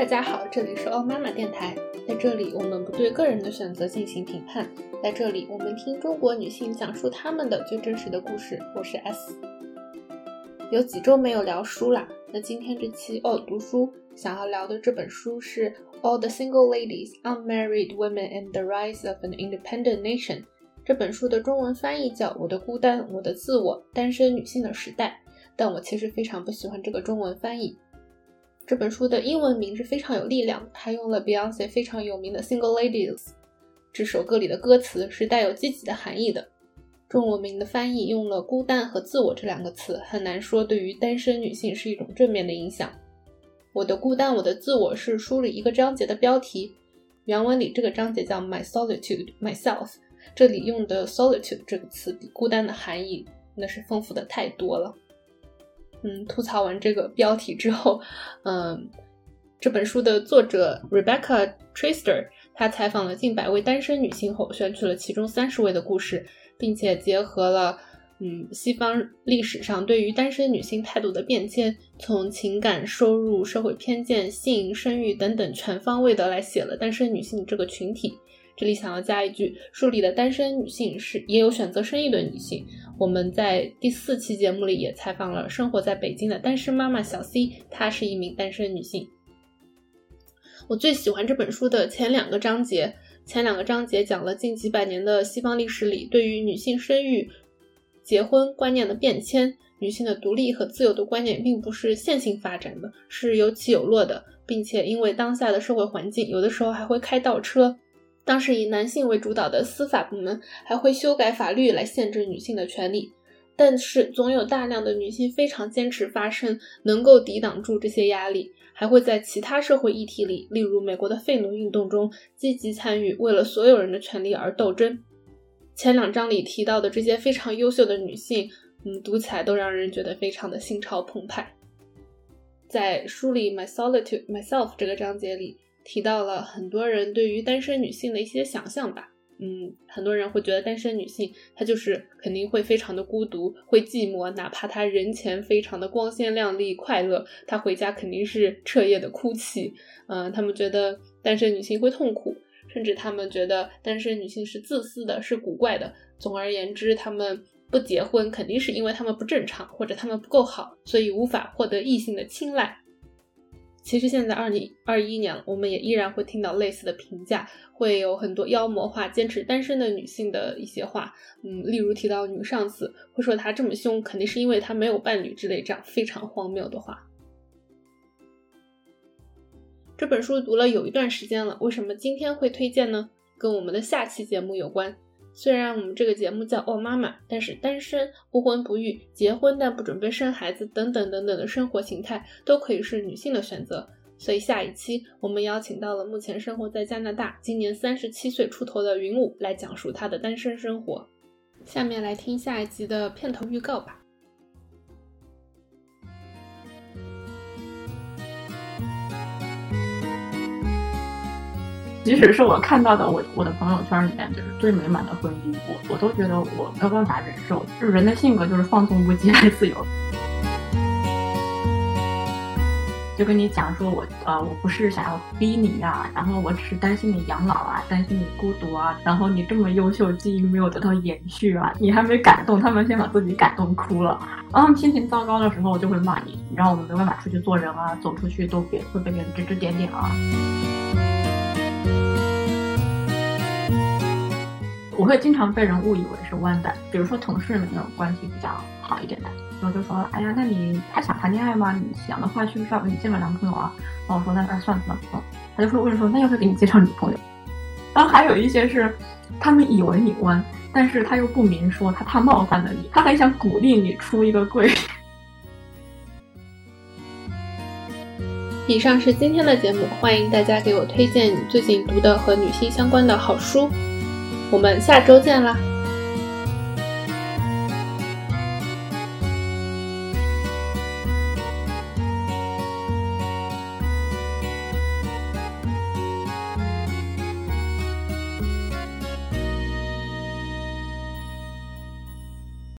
大家好，这里是欧妈妈电台。在这里，我们不对个人的选择进行评判。在这里，我们听中国女性讲述她们的最真实的故事。我是 S。有几周没有聊书啦，那今天这期哦读书想要聊的这本书是《All the Single Ladies, Unmarried Women, and the Rise of an Independent Nation》。这本书的中文翻译叫《我的孤单，我的自我，单身女性的时代》，但我其实非常不喜欢这个中文翻译。这本书的英文名是非常有力量，它用了 Beyonce 非常有名的《Single Ladies》这首歌里的歌词，是带有积极的含义的。中文名的翻译用了“孤单”和“自我”这两个词，很难说对于单身女性是一种正面的影响。我的孤单，我的自我是书里一个章节的标题。原文里这个章节叫 My Solitude, Myself。这里用的 Solitude 这个词比孤单的含义那是丰富的太多了。嗯，吐槽完这个标题之后，嗯，这本书的作者 Rebecca Trister，她采访了近百位单身女性后，选取了其中三十位的故事，并且结合了嗯西方历史上对于单身女性态度的变迁，从情感、收入、社会偏见、性、生育等等全方位的来写了单身女性这个群体。这里想要加一句，书里的单身女性是也有选择生育的女性。我们在第四期节目里也采访了生活在北京的单身妈妈小 C，她是一名单身女性。我最喜欢这本书的前两个章节，前两个章节讲了近几百年的西方历史里对于女性生育、结婚观念的变迁，女性的独立和自由的观念并不是线性发展的，是有起有落的，并且因为当下的社会环境，有的时候还会开倒车。当时以男性为主导的司法部门还会修改法律来限制女性的权利，但是总有大量的女性非常坚持发声，能够抵挡住这些压力，还会在其他社会议题里，例如美国的废奴运动中积极参与，为了所有人的权利而斗争。前两章里提到的这些非常优秀的女性，嗯，读起来都让人觉得非常的心潮澎湃。在书里《My Solitude Myself》这个章节里。提到了很多人对于单身女性的一些想象吧，嗯，很多人会觉得单身女性她就是肯定会非常的孤独，会寂寞，哪怕她人前非常的光鲜亮丽、快乐，她回家肯定是彻夜的哭泣。嗯，他们觉得单身女性会痛苦，甚至他们觉得单身女性是自私的，是古怪的。总而言之，他们不结婚肯定是因为他们不正常，或者他们不够好，所以无法获得异性的青睐。其实现在二零二一年了，我们也依然会听到类似的评价，会有很多妖魔化坚持单身的女性的一些话，嗯，例如提到女上司会说她这么凶，肯定是因为她没有伴侣之类这样非常荒谬的话。这本书读了有一段时间了，为什么今天会推荐呢？跟我们的下期节目有关。虽然我们这个节目叫“哦妈妈”，但是单身、不婚不育、结婚但不准备生孩子等等等等的生活形态都可以是女性的选择。所以下一期我们邀请到了目前生活在加拿大、今年三十七岁出头的云武来讲述她的单身生活。下面来听下一集的片头预告吧。即使是我看到的，我我的朋友圈里面就是最美满的婚姻，我我都觉得我没有办法忍受。就是人的性格就是放纵不羁，爱自由。就跟你讲说，我呃，我不是想要逼你呀，然后我只是担心你养老啊，担心你孤独啊，然后你这么优秀，基因没有得到延续啊，你还没感动，他们先把自己感动哭了。然后心情糟糕的时候，我就会骂你，然后我们没办法出去做人啊，走出去都别会被别人指指点点啊。我会经常被人误以为是弯的，比如说同事们那种关系比较好一点的，然后就说：“哎呀，那你还想谈恋爱吗？你想的话，需不需要给你介绍男朋友啊？”然后我说：“那那算了算了。”他就说：“为什么说那要不要给你介绍女朋友？”然后还有一些是，他们以为你弯，但是他又不明说，他怕冒犯了你，他还想鼓励你出一个柜。以上是今天的节目，欢迎大家给我推荐你最近读的和女性相关的好书。我们下周见啦！